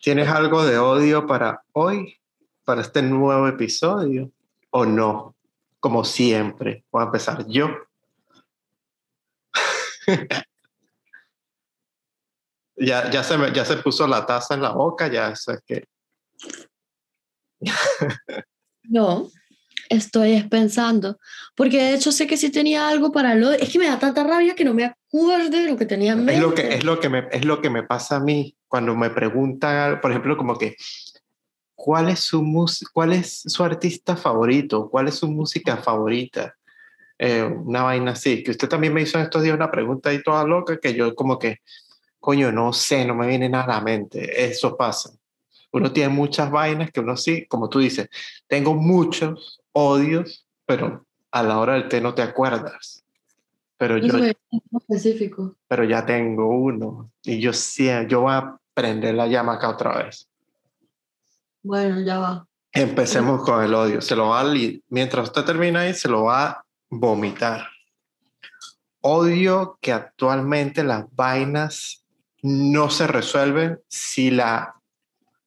¿Tienes algo de odio para hoy, para este nuevo episodio? ¿O no? Como siempre, voy a empezar yo. ya, ya, se me, ya se puso la taza en la boca, ya sé que... no, estoy pensando, porque de hecho sé que sí tenía algo para lo... Es que me da tanta rabia que no me acuerdo de lo que tenía en mente. Es lo que, es lo que, me, es lo que me pasa a mí cuando me preguntan, por ejemplo, como que, ¿cuál es su, cuál es su artista favorito? ¿Cuál es su música favorita? Eh, una vaina así, que usted también me hizo en estos días una pregunta ahí toda loca que yo como que, coño, no sé, no me viene nada a la mente, eso pasa. Uno tiene muchas vainas que uno sí, como tú dices, tengo muchos odios, pero a la hora del té no te acuerdas. Pero yo, específico. pero ya tengo uno y yo sí, yo voy a prender la llama acá otra vez. Bueno, ya va. Empecemos con el odio. Se lo va a, mientras usted termina ahí, se lo va a vomitar. Odio que actualmente las vainas no se resuelven si la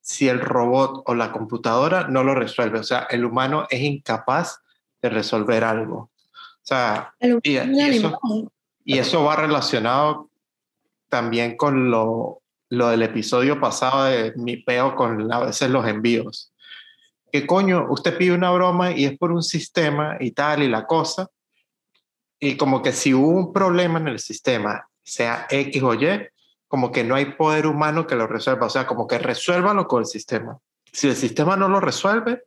si el robot o la computadora no lo resuelve. O sea, el humano es incapaz de resolver algo. O sea, y, eso, y, eso, va relacionado también con lo, lo del episodio pasado de mi peo con a veces los envíos. Que coño, usted pide una broma y es por un sistema y tal y la cosa. Y como que si hubo un problema en el sistema, sea X o Y, como que no hay poder humano que lo resuelva. O sea, como que resuélvalo con el sistema. Si el sistema no lo resuelve,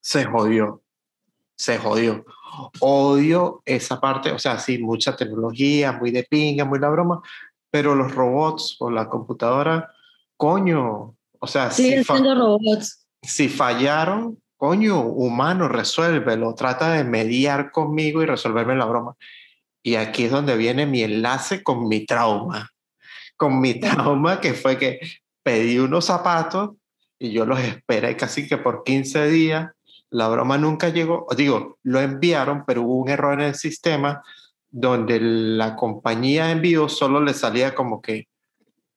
se jodió. Se jodió odio esa parte, o sea, sí, mucha tecnología, muy de pinga, muy la broma, pero los robots o la computadora, coño, o sea, si, robots. si fallaron, coño, humano, resuélvelo, trata de mediar conmigo y resolverme la broma. Y aquí es donde viene mi enlace con mi trauma, con mi trauma que fue que pedí unos zapatos y yo los esperé casi que por 15 días la broma nunca llegó, digo, lo enviaron, pero hubo un error en el sistema donde la compañía de envío solo le salía como que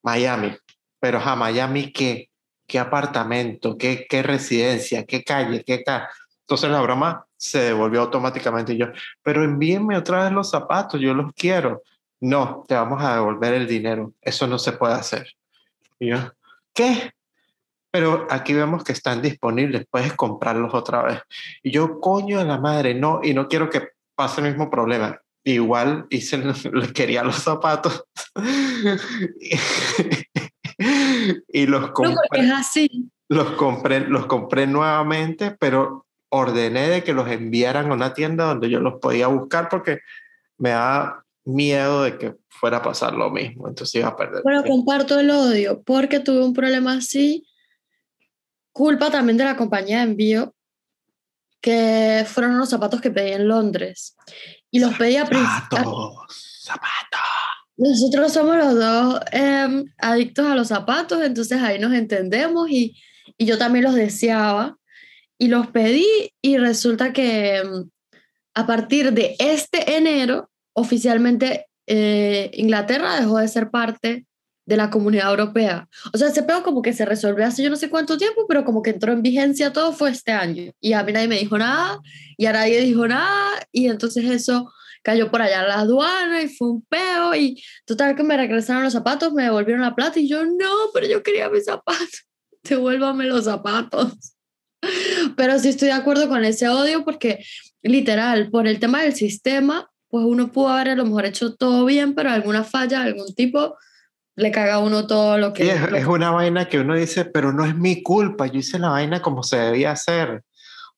Miami, pero a Miami qué, qué apartamento, qué, qué residencia, qué calle, qué ca Entonces la broma se devolvió automáticamente y yo, pero envíenme otra vez los zapatos, yo los quiero. No, te vamos a devolver el dinero, eso no se puede hacer. Y yo, ¿qué? Pero aquí vemos que están disponibles, puedes comprarlos otra vez. Y yo, coño de la madre, no, y no quiero que pase el mismo problema. Igual hice, le quería los zapatos y los compré. así. Los compré, los compré nuevamente, pero ordené de que los enviaran a una tienda donde yo los podía buscar porque me da miedo de que fuera a pasar lo mismo, entonces iba a perder. Bueno, comparto el odio porque tuve un problema así culpa también de la compañía de envío, que fueron unos zapatos que pedí en Londres. Y los pedí a Zapatos, zapatos. Nosotros somos los dos em, adictos a los zapatos, entonces ahí nos entendemos y, y yo también los deseaba. Y los pedí y resulta que em, a partir de este enero, oficialmente eh, Inglaterra dejó de ser parte de la comunidad europea. O sea, ese pedo como que se resolvió hace yo no sé cuánto tiempo, pero como que entró en vigencia todo fue este año. Y a mí nadie me dijo nada, y a nadie dijo nada, y entonces eso cayó por allá a la aduana y fue un peo, y total que me regresaron los zapatos, me devolvieron la plata, y yo, no, pero yo quería mis zapatos, devuélvame los zapatos. Pero sí estoy de acuerdo con ese odio porque literal, por el tema del sistema, pues uno pudo haber a lo mejor hecho todo bien, pero alguna falla, algún tipo, le caga a uno todo lo que... es, una vaina que uno dice, pero no es mi culpa, yo hice la vaina como se debía hacer.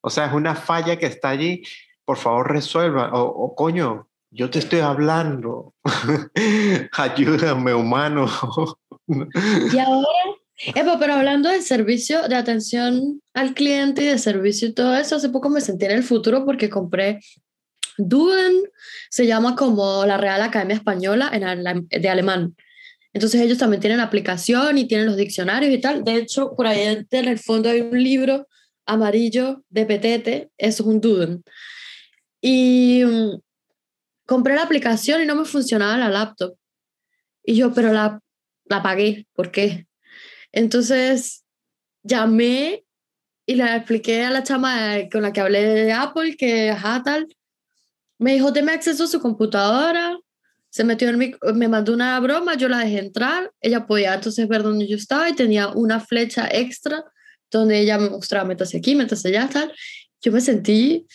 O sea, es una falla que está allí, por favor resuelva. O, coño, yo te estoy hablando, ayúdame humano. y ahora, pero hablando de servicio, de atención al cliente y de servicio y todo eso, hace poco me sentí en el futuro porque compré Duden, se llama como la Real Academia Española en, de alemán. Entonces ellos también tienen aplicación y tienen los diccionarios y tal. De hecho, por ahí en el fondo hay un libro amarillo de Petete, eso es un Duden. Y mm, compré la aplicación y no me funcionaba la laptop. Y yo, pero la, la pagué, ¿por qué? Entonces llamé y le expliqué a la chama con la que hablé de Apple que, ajá, tal. Me dijo, deme acceso a su computadora. Se metió en mi, me mandó una broma, yo la dejé entrar. Ella podía entonces ver dónde yo estaba y tenía una flecha extra donde ella me mostraba, métase aquí, métase allá, tal. Yo me sentí,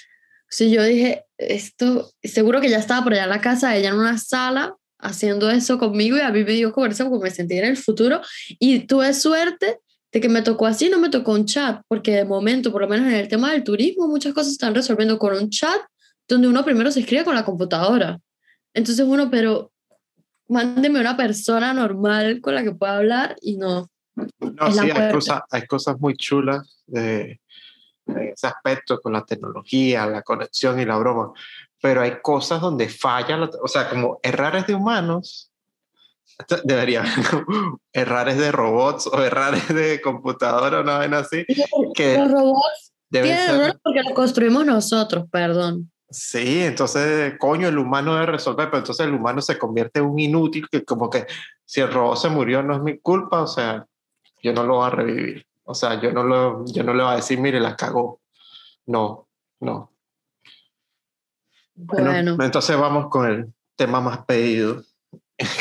si yo dije, esto, seguro que ya estaba por allá en la casa, ella en una sala haciendo eso conmigo y a mí me dio con eso porque me sentí en el futuro y tuve suerte de que me tocó así, no me tocó un chat, porque de momento, por lo menos en el tema del turismo, muchas cosas están resolviendo con un chat donde uno primero se escribe con la computadora. Entonces uno, pero mándeme una persona normal con la que pueda hablar y no. No, sí, hay cosas, hay cosas muy chulas de, de, ese aspecto con la tecnología, la conexión y la broma, pero hay cosas donde falla, o sea, como errores de humanos, debería errores de robots o errores de computadora, una vez así. Que los robots tienen errores porque los construimos nosotros, perdón. Sí, entonces, coño, el humano debe resolver, pero entonces el humano se convierte en un inútil, que como que si el robot se murió no es mi culpa, o sea, yo no lo voy a revivir. O sea, yo no, lo, yo no le voy a decir, mire, la cagó. No, no. Bueno. entonces vamos con el tema más pedido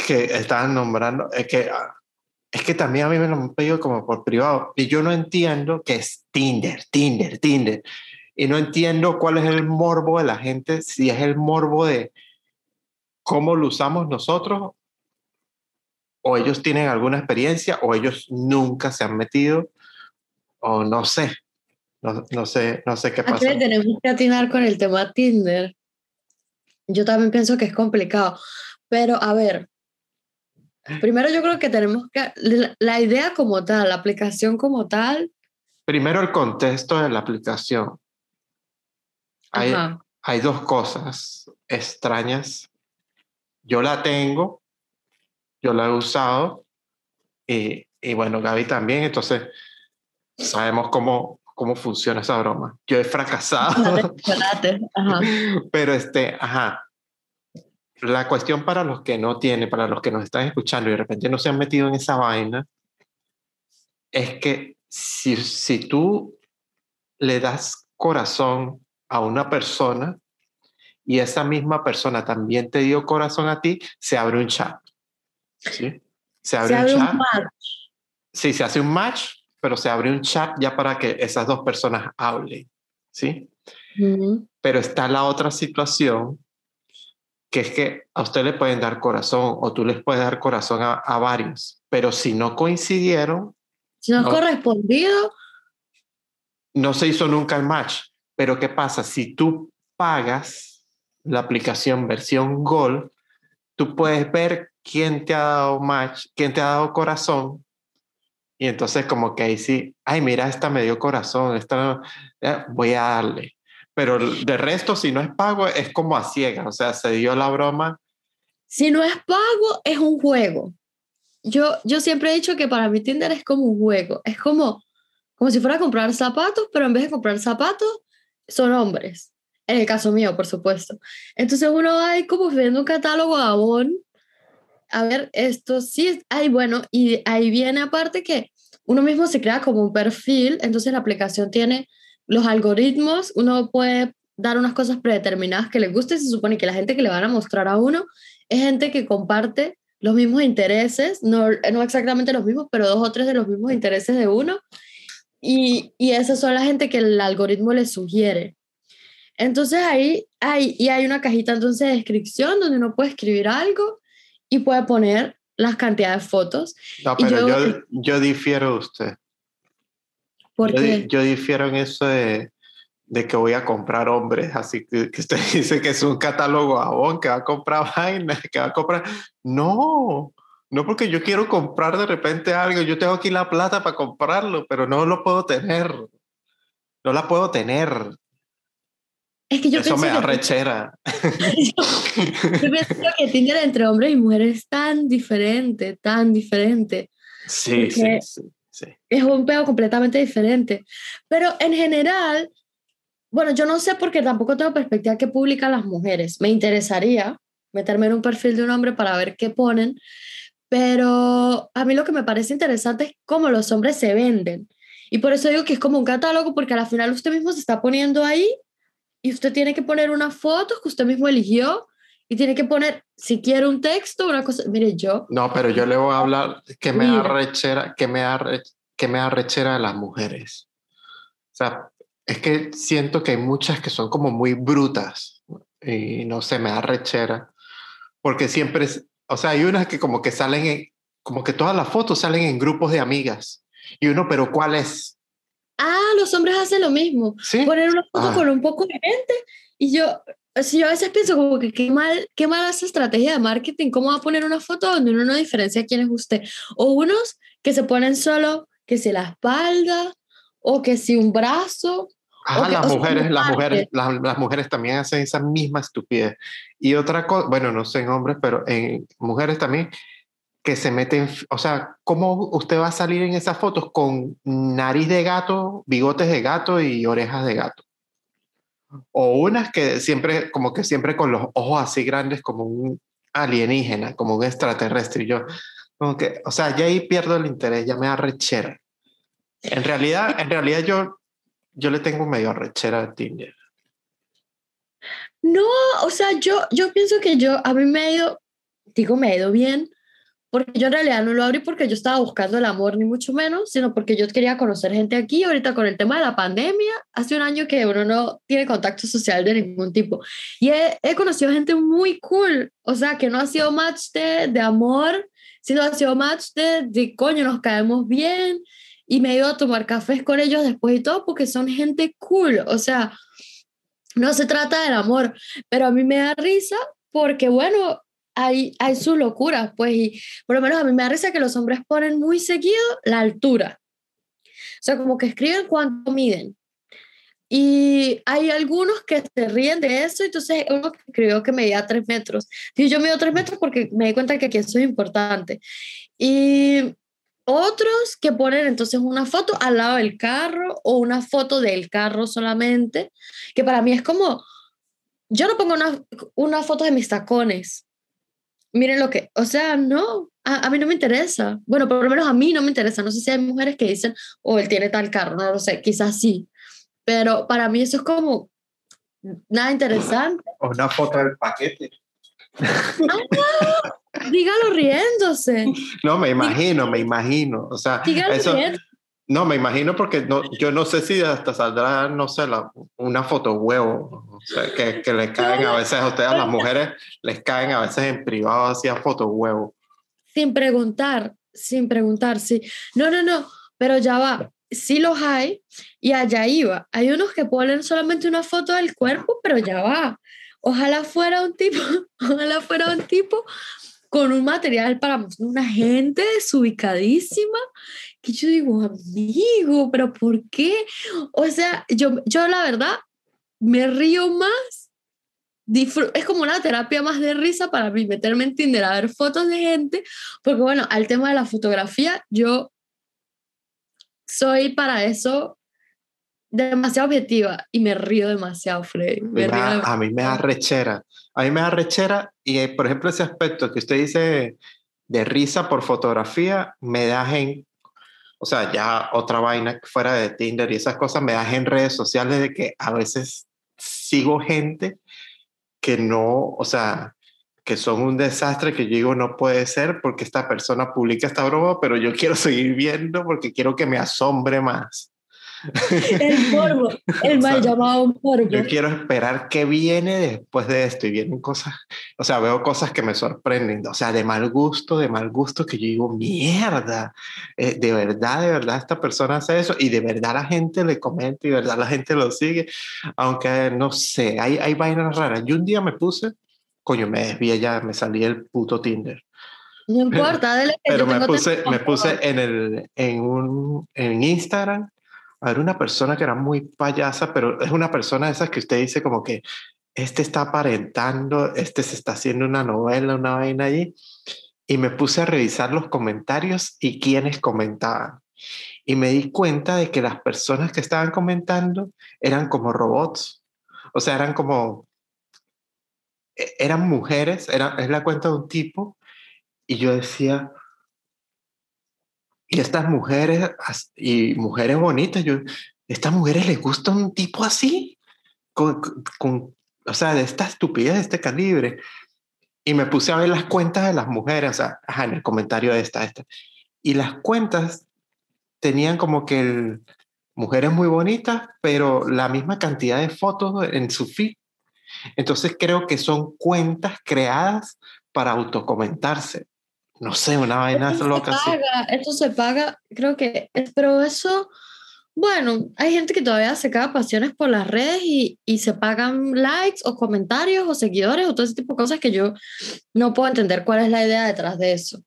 que estaban nombrando. Es que, es que también a mí me lo han pedido como por privado. Y yo no entiendo qué es Tinder, Tinder, Tinder. Y no entiendo cuál es el morbo de la gente, si es el morbo de cómo lo usamos nosotros o ellos tienen alguna experiencia o ellos nunca se han metido o no sé, no, no sé, no sé qué pasa. tenemos que atinar con el tema Tinder. Yo también pienso que es complicado, pero a ver, primero yo creo que tenemos que, la, idea como tal, la aplicación como tal. Primero el contexto de la aplicación. Hay, hay dos cosas extrañas. Yo la tengo, yo la he usado y, y bueno, Gaby también, entonces sabemos cómo, cómo funciona esa broma. Yo he fracasado. Pero este, ajá. La cuestión para los que no tienen, para los que nos están escuchando y de repente no se han metido en esa vaina, es que si, si tú le das corazón a una persona y esa misma persona también te dio corazón a ti, se abre un chat. ¿sí? Se abre, un, chat. Sí, se hace un match, pero se abre un chat ya para que esas dos personas hablen, ¿sí? Pero está la otra situación, que es que a usted le pueden dar corazón o tú les puedes dar corazón a, varios, pero si no coincidieron... Si no, no correspondido... No se hizo nunca el match, pero ¿qué pasa? Si tú pagas la aplicación versión Gold, tú puedes ver quién te ha dado match, quién te ha dado corazón. Y entonces como que ahí sí, ay, mira, esta me dio corazón, esta voy a darle. Pero de resto, si no es pago, es como a ciegas, o sea, se dio la broma. Si no es pago, es un juego. Yo, yo siempre he dicho que para mí Tinder es como un juego, es como, como si fuera a comprar zapatos, pero en vez de comprar zapatos, son hombres. En el caso mío, por supuesto. Entonces uno va ahí como viendo un catálogo de Avon a ver, esto sí, ay, bueno, y ahí viene aparte que uno mismo se crea como un perfil, entonces la aplicación tiene los algoritmos, uno puede dar unas cosas predeterminadas que le guste, se supone que la gente que le van a mostrar a uno es gente que comparte los mismos intereses, no, no exactamente los mismos, pero dos o tres de los mismos intereses de uno, y, y esas son la gente que el algoritmo le sugiere. Entonces ahí hay, y hay una cajita entonces de descripción donde uno puede escribir algo y puede poner las cantidades de fotos. No, pero yo, yo, difiero de usted. ¿Por yo, qué? Yo difiero en eso de, de, que voy a comprar hombres, así que, que, usted dice que es un catálogo abón, que va a comprar vainas, que va a comprar... No, no porque yo quiero comprar de repente algo, yo tengo aquí la plata para comprarlo, pero no lo puedo tener. No la puedo tener. Es que yo Eso me arrechera. yo, yo pienso que Tinder entre hombres y mujeres es tan diferente, tan diferente. Sí, sí, sí, sí, Es un pedo completamente diferente. Pero en general, bueno, yo no sé porque tampoco tengo perspectiva que publican las mujeres. Me interesaría meterme en un perfil de un hombre para ver qué ponen. Pero a mí lo que me parece interesante es cómo los hombres se venden. Y por eso digo que es como un catálogo, porque al final usted mismo se está poniendo ahí y usted tiene que poner una foto que usted mismo eligió y tiene que poner, si quiere un texto, una cosa. Mire, yo. No, pero yo le voy a hablar que me arrechera, que me, arre, que me arrechera a las mujeres. O sea, es que siento que hay muchas que son como muy brutas y no sé, me arrechera. Porque siempre, o sea, hay unas que como que salen, en, como que todas las fotos salen en grupos de amigas. Y uno, pero ¿cuál es? Ah, los hombres hacen lo mismo. ¿Sí? Poner una foto Ah. con un poco de gente y yo, si yo a veces pienso como que qué mal, qué mala esa estrategia de marketing, cómo va a poner una foto donde uno no diferencia quién es usted. O unos que se ponen solo que si la espalda o que si un brazo. Ajá, las mujeres, las mujeres, las, las mujeres también hacen esa misma estupidez. Y otra cosa, bueno, no sé en hombres, pero en mujeres también, que se meten, o sea, ¿cómo usted va a salir en esas fotos con nariz de gato, bigotes de gato y orejas de gato? O unas que siempre, como que siempre con los ojos así grandes como un alienígena, como un extraterrestre. Y yo, como que, o sea, ya ahí pierdo el interés, ya me da rechera. En realidad, en realidad yo, yo le tengo medio arrechera a Tinder. No, o sea, yo, yo pienso que yo, a mí me ha ido, digo, me ha ido bien, porque yo en realidad no lo abrí porque yo estaba buscando el amor, ni mucho menos, sino porque yo quería conocer gente aquí. Ahorita con el tema de la pandemia, hace un año que uno no tiene contacto social de ningún tipo. Y he, he conocido gente muy cool, o sea, que no ha sido match de, de amor, sino ha sido match de, de coño, nos caemos bien. Y me he ido a tomar cafés con ellos después y todo, porque son gente cool, o sea, no se trata del amor, pero a mí me da risa porque, bueno, hay, hay sus locuras, pues, y por lo menos a mí me da risa que los hombres ponen muy seguido la altura. O sea, como que escriben cuánto miden. Y hay algunos que se ríen de eso, entonces uno que escribió que medía tres metros. Y yo mido tres metros porque me di cuenta que aquí eso es importante. Y otros que ponen entonces una foto al lado del carro o una foto del carro solamente, que para mí es como, yo no pongo una, una foto de mis tacones. Miren lo que, o sea, no, a, a, mí no me interesa. Bueno, por lo menos a mí no me interesa. No sé si hay mujeres que dicen, o oh, él tiene tal carro, no lo sé, quizás sí. Pero para mí eso es como nada interesante. O una foto del paquete. Ah, dígalo riéndose. No, me imagino, me imagino. O sea, dígalo eso. No, me imagino porque no, yo no sé si hasta saldrá, no sé, la, una foto huevo, o sea, que, que le caen a veces a ustedes, a las mujeres, les caen a veces en privado hacia foto huevo. Sin preguntar, sin preguntar, sí. No, no, no, pero ya va, sí los hay y allá iba. Hay unos que ponen solamente una foto del cuerpo, pero ya va. Ojalá fuera un tipo, ojalá fuera un tipo con un material para una gente desubicadísima que yo digo, amigo, pero ¿por qué? O sea, yo, yo la verdad me río más. Es como una terapia más de risa para mí meterme en Tinder a ver fotos de gente, porque bueno, al tema de la fotografía, yo soy para eso demasiado objetiva y me río demasiado, Freddy. Me Me da- río a mí me da rechera. A mí me da rechera y, eh, por ejemplo, ese aspecto que usted dice de risa por fotografía, me da en, o sea, ya otra vaina fuera de Tinder y esas cosas, me da en redes sociales de que a veces sigo gente que no, o sea, que son un desastre que yo digo no puede ser porque esta persona publica esta broma, pero yo quiero seguir viendo porque quiero que me asombre más. El morbo, el mal llamado morbo. Yo quiero esperar qué viene después de esto y vienen cosas, o sea, veo cosas que me sorprenden, o sea, de mal gusto, de mal gusto, que yo digo, mierda, eh, de verdad, de verdad esta persona hace eso y de verdad la gente le comenta y de verdad la gente lo sigue, aunque no sé, hay, hay vainas raras. Yo un día me puse, coño, me desvié ya, me salí el puto Tinder. No importa, que Pero me puse, me puse en, el, en, un, en Instagram a ver una persona que era muy payasa, pero es una persona de esas que usted dice como que este está aparentando, este se está haciendo una novela, una vaina allí. Y me puse a revisar los comentarios y quiénes comentaban. Y me di cuenta de que las personas que estaban comentando eran como robots. O sea, eran como... e- Eran mujeres, era, es la cuenta de un tipo. Y yo decía, Y estas mujeres, y mujeres bonitas, yo, estas mujeres les gusta un tipo así, con, con, o sea, de esta estupidez, de este calibre. Y me puse a ver las cuentas de las mujeres, o sea, ajá, en el comentario de esta, esta. Y las cuentas tenían como que mujeres muy bonitas, pero la misma cantidad de fotos en su feed. Entonces creo que son cuentas creadas para autocomentarse. No sé, una vaina esto loca. Se paga, Esto se paga, creo que, pero eso, bueno, hay gente que todavía se caga pasiones por las redes y, y se pagan likes o comentarios o seguidores o todo ese tipo de cosas que yo no puedo entender cuál es la idea detrás de eso.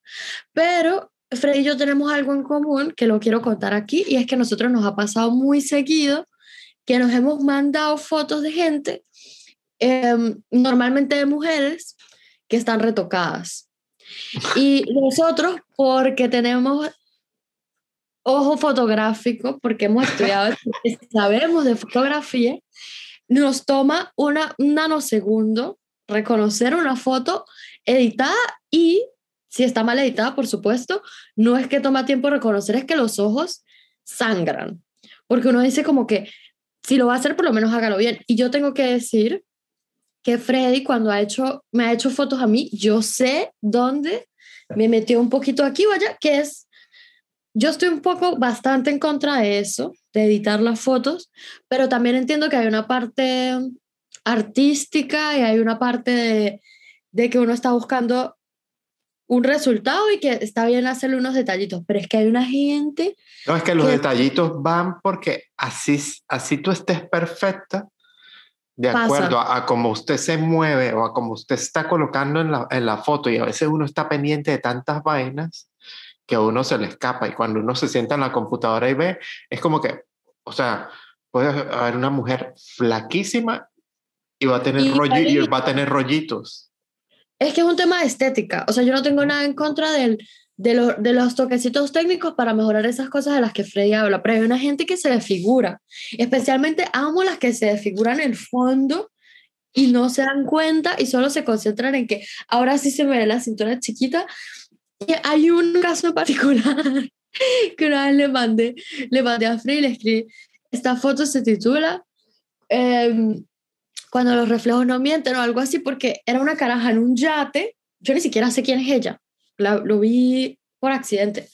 Pero Fred y yo tenemos algo en común que lo quiero contar aquí y es que a nosotros nos ha pasado muy seguido que nos hemos mandado fotos de gente, em, normalmente de mujeres, que están retocadas. Y nosotros, porque tenemos ojo fotográfico, porque hemos estudiado, sabemos de fotografía, nos toma un nanosegundo reconocer una foto editada y si está mal editada, por supuesto, no es que toma tiempo reconocer, es que los ojos sangran. Porque uno dice como que si lo va a hacer, por lo menos hágalo bien. Y yo tengo que decir que Freddy, cuando ha hecho, me ha hecho fotos a mí, yo sé dónde me metió un poquito aquí o allá, que es, yo estoy un poco bastante en contra de eso, de editar las fotos, pero también entiendo que hay una parte artística y hay una parte de, de que uno está buscando un resultado y que está bien hacerle unos detallitos, pero es que hay una gente... No, es que los detallitos van porque así, así tú estés perfecta, de acuerdo a, cómo usted se mueve o a cómo usted está colocando en la, en la foto. Y a veces uno está pendiente de tantas vainas que a uno se le escapa. Y cuando uno se sienta en la computadora y ve, es como que, o sea, puede haber una mujer flaquísima y va a tener, y va a tener rollitos. Es que es un tema de estética. O sea, yo no tengo nada en contra del, de, de los toquecitos técnicos para mejorar esas cosas de las que Freddy habla, pero hay una gente que se desfigura. Especialmente amo las que se desfiguran en el fondo y no se dan cuenta y solo se concentran en que ahora sí se me ve la cintura chiquita. Y hay un caso particular que una vez le mandé, le mandé a Freddy y le escribí, esta foto se titula em, cuando los reflejos no mienten o algo así, porque era una caraja en un yate, yo ni siquiera sé quién es ella, lo vi por accidente,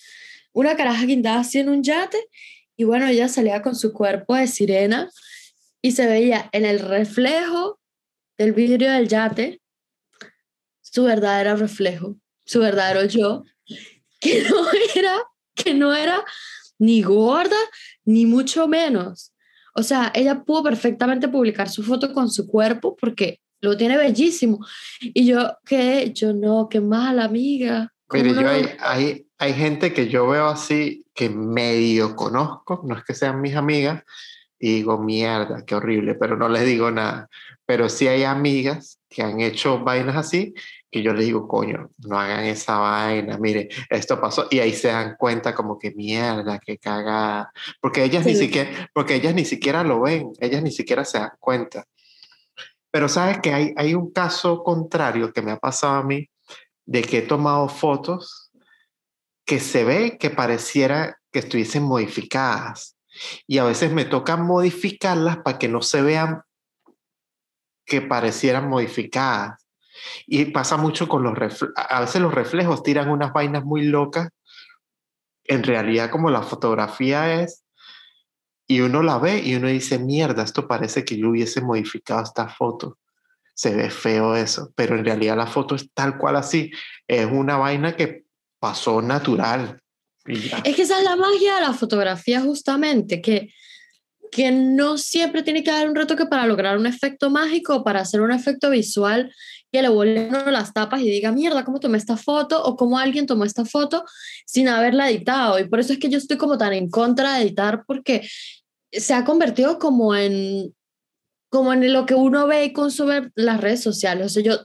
una caraja guindada así en un yate y bueno, ella salía con su cuerpo de sirena y se veía en el reflejo del vidrio del yate su verdadero reflejo, su verdadero yo, que no era, que no era ni gorda, ni mucho menos. O sea, ella pudo perfectamente publicar su foto con su cuerpo porque lo tiene bellísimo. Y yo, ¿qué? Yo no, qué mala amiga. Mire, yo hay, hay, hay gente que yo veo así, que medio conozco, no es que sean mis amigas, y digo, mierda, qué horrible, pero no les digo nada. Pero sí hay amigas que han hecho vainas así que yo les digo, coño, no hagan esa vaina, mire, esto pasó, y ahí se dan cuenta como que mierda, que cagada, porque ellas ni siquiera, porque ellas ni siquiera lo ven, ellas ni siquiera se dan cuenta. Pero sabes que hay, hay un caso contrario que me ha pasado a mí, de que he tomado fotos que se ve que pareciera que estuviesen modificadas, y a veces me toca modificarlas para que no se vean que parecieran modificadas. Y pasa mucho con los reflejos. A veces los reflejos tiran unas vainas muy locas. En realidad, como la fotografía es, y uno la ve y uno dice, mierda, esto parece que yo hubiese modificado esta foto. Se ve feo eso, pero en realidad la foto es tal cual así. Es una vaina que pasó natural. Es que esa es la magia de la fotografía justamente, que que no siempre tiene que dar un retoque para lograr un efecto mágico, para hacer un efecto visual que le vuelva uno las tapas y diga, mierda, ¿cómo tomé esta foto? O cómo alguien tomó esta foto sin haberla editado. Y por eso es que yo estoy como tan en contra de editar, porque se ha convertido como en como en lo que uno ve y consume las redes sociales. O sea, yo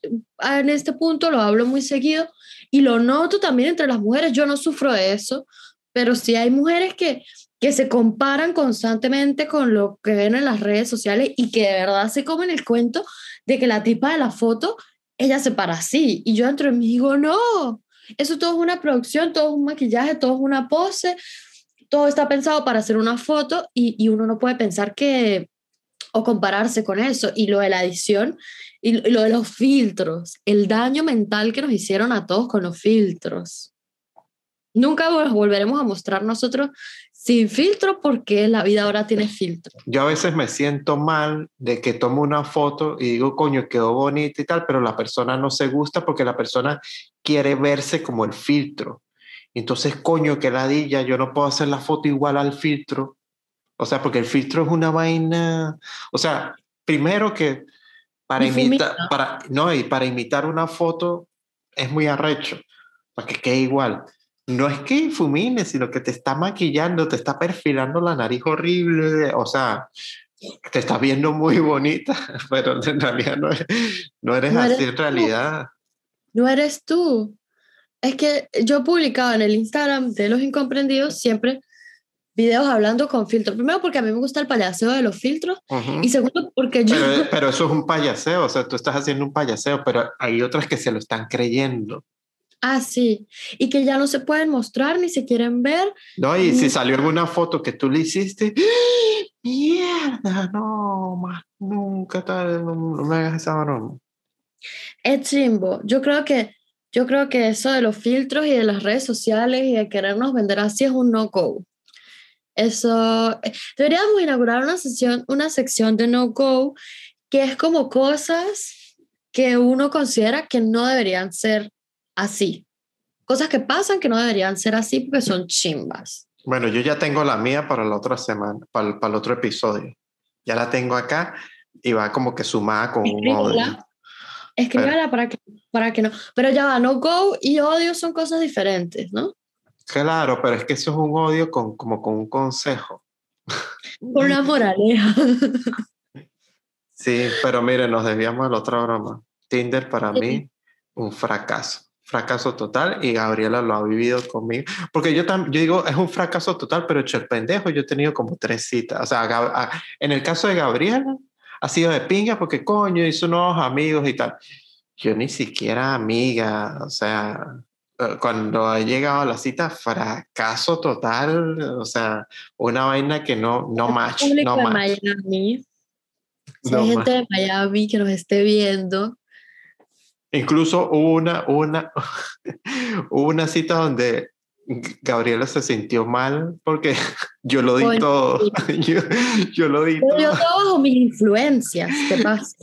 en este punto lo hablo muy seguido y lo noto también entre las mujeres. Yo no sufro de eso, pero sí hay mujeres que que se comparan constantemente con lo que ven en las redes sociales y que de verdad se comen el cuento de que la tipa de la foto, ella se para así. Y yo entro y me digo, no, Eso todo es una producción, todo es un maquillaje, todo es una pose, todo está pensado para hacer una foto y, y uno no puede pensar que o compararse con eso. Y lo de la edición y lo de los filtros, el daño mental que nos hicieron a todos con los filtros. Nunca nos volveremos a mostrar nosotros sin filtro porque la vida ahora tiene filtro. Yo a veces me siento mal de que tomo una foto y digo, coño, quedó bonita y tal, pero la persona no se gusta porque la persona quiere verse como el filtro. Entonces, coño, que ladilla, yo no puedo hacer la foto igual al filtro. O sea, porque el filtro es una vaina. O sea, primero que para imitar, para, no, y para imitar una foto es muy arrecho, para que quede igual no es que infumine, sino que te está maquillando, te está perfilando la nariz horrible, o sea, te estás viendo muy bonita, pero en realidad no, no eres así en realidad. No eres tú. Es que yo he publicado en el Instagram de los incomprendidos siempre videos hablando con filtros. Primero porque a mí me gusta el payaseo de los filtros y segundo porque yo... Pero, pero, eso es un payaseo, o sea, tú estás haciendo un payaseo, pero hay otras que se lo están creyendo. Ah, sí. Y que ya no se pueden mostrar ni se quieren ver. No, y si salió alguna foto que tú le hiciste, ¡Ah! mierda, no, más nunca tal, no, me hagas esa broma. Es chimbo. Yo creo que yo creo que eso de los filtros y de las redes sociales y de querernos vender así es un no-go. Eso, eh, deberíamos inaugurar una sesión, una sección de no-go que es como cosas que uno considera que no deberían ser así. Cosas que pasan que no deberían ser así porque son chimbas. Bueno, yo ya tengo la mía para la otra semana, para, el, otro episodio. Ya la tengo acá y va como que sumada con un odio. Escríbala para que, para que no. Pero ya va, no go y odio son cosas diferentes, ¿no? Claro, pero es que eso es un odio con, como con un consejo. Con una moraleja. Sí, pero mire, nos desviamos de la otra broma. Tinder para mí, un fracaso fracaso total y Gabriela lo ha vivido conmigo. Porque yo, también yo digo, es un fracaso total, pero hecho el pendejo, yo he tenido como tres citas. O sea, en el caso de Gabriela, ha sido de pinga porque coño, hizo nuevos amigos y tal. Yo ni siquiera amiga, o sea, cuando he llegado a la cita, fracaso total, o sea, una vaina que no, no match. No match. Miami. Si hay gente de Miami que nos esté viendo, Incluso hubo una, una, una cita donde Gabriela se sintió mal porque yo lo di todo. Yo, lo di todo. Yo todo bajo mis influencias, ¿qué pasa?